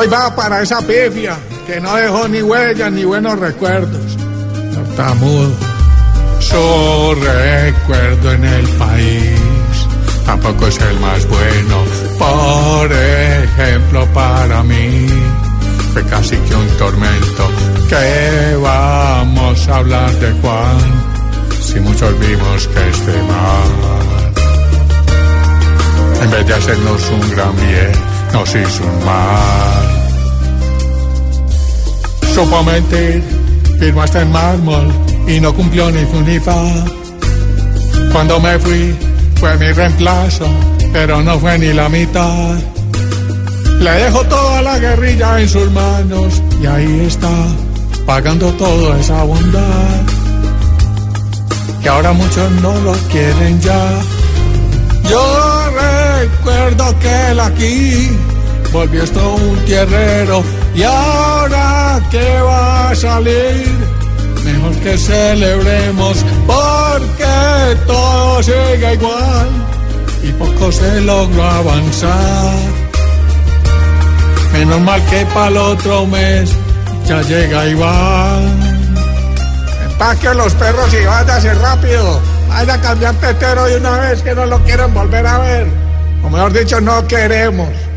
Ahí va para esa pifia que no dejó ni huellas ni buenos recuerdos. Tartamudo. Su recuerdo en el país tampoco es el más bueno. Por ejemplo, para mí fue casi que un tormento. Que vamos a hablar de Juan si muchos vimos que esté mal. En vez de hacernos un gran bien, nos hizo un mal. Supo mentir, firmó hasta en mármol y no cumplió ni fu ni fa. Cuando me fui, fue mi reemplazo, pero no fue ni la mitad. Le dejo toda la guerrilla en sus manos y ahí está, pagando toda esa bondad. Que ahora muchos no lo quieren ya. Yo recuerdo que él aquí volvió esto un tierrero y ahora que va a salir, mejor que celebremos porque todo sigue igual y poco se logró avanzar. Menos mal que para el otro mes ya llega Iván. Empaque los perros y váyase rápido. Vaya a cambiar tetero de una vez que no lo quieren volver a ver. Mejor dicho, no queremos.